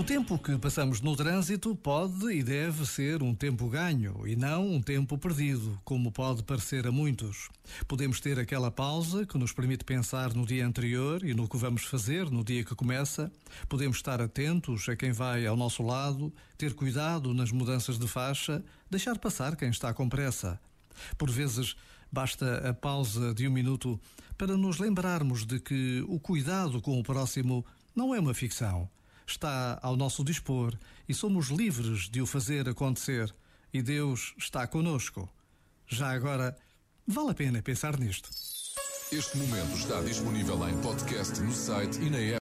O tempo que passamos no trânsito pode e deve ser um tempo ganho e não um tempo perdido, como pode parecer a muitos. Podemos ter aquela pausa que nos permite pensar no dia anterior e no que vamos fazer no dia que começa. Podemos estar atentos a quem vai ao nosso lado, ter cuidado nas mudanças de faixa, deixar passar quem está com pressa. Por vezes, basta a pausa de um minuto para nos lembrarmos de que o cuidado com o próximo não é uma ficção está ao nosso dispor e somos livres de o fazer acontecer. E Deus está conosco. Já agora, vale a pena pensar nisto. Este momento está disponível em podcast no site e na app.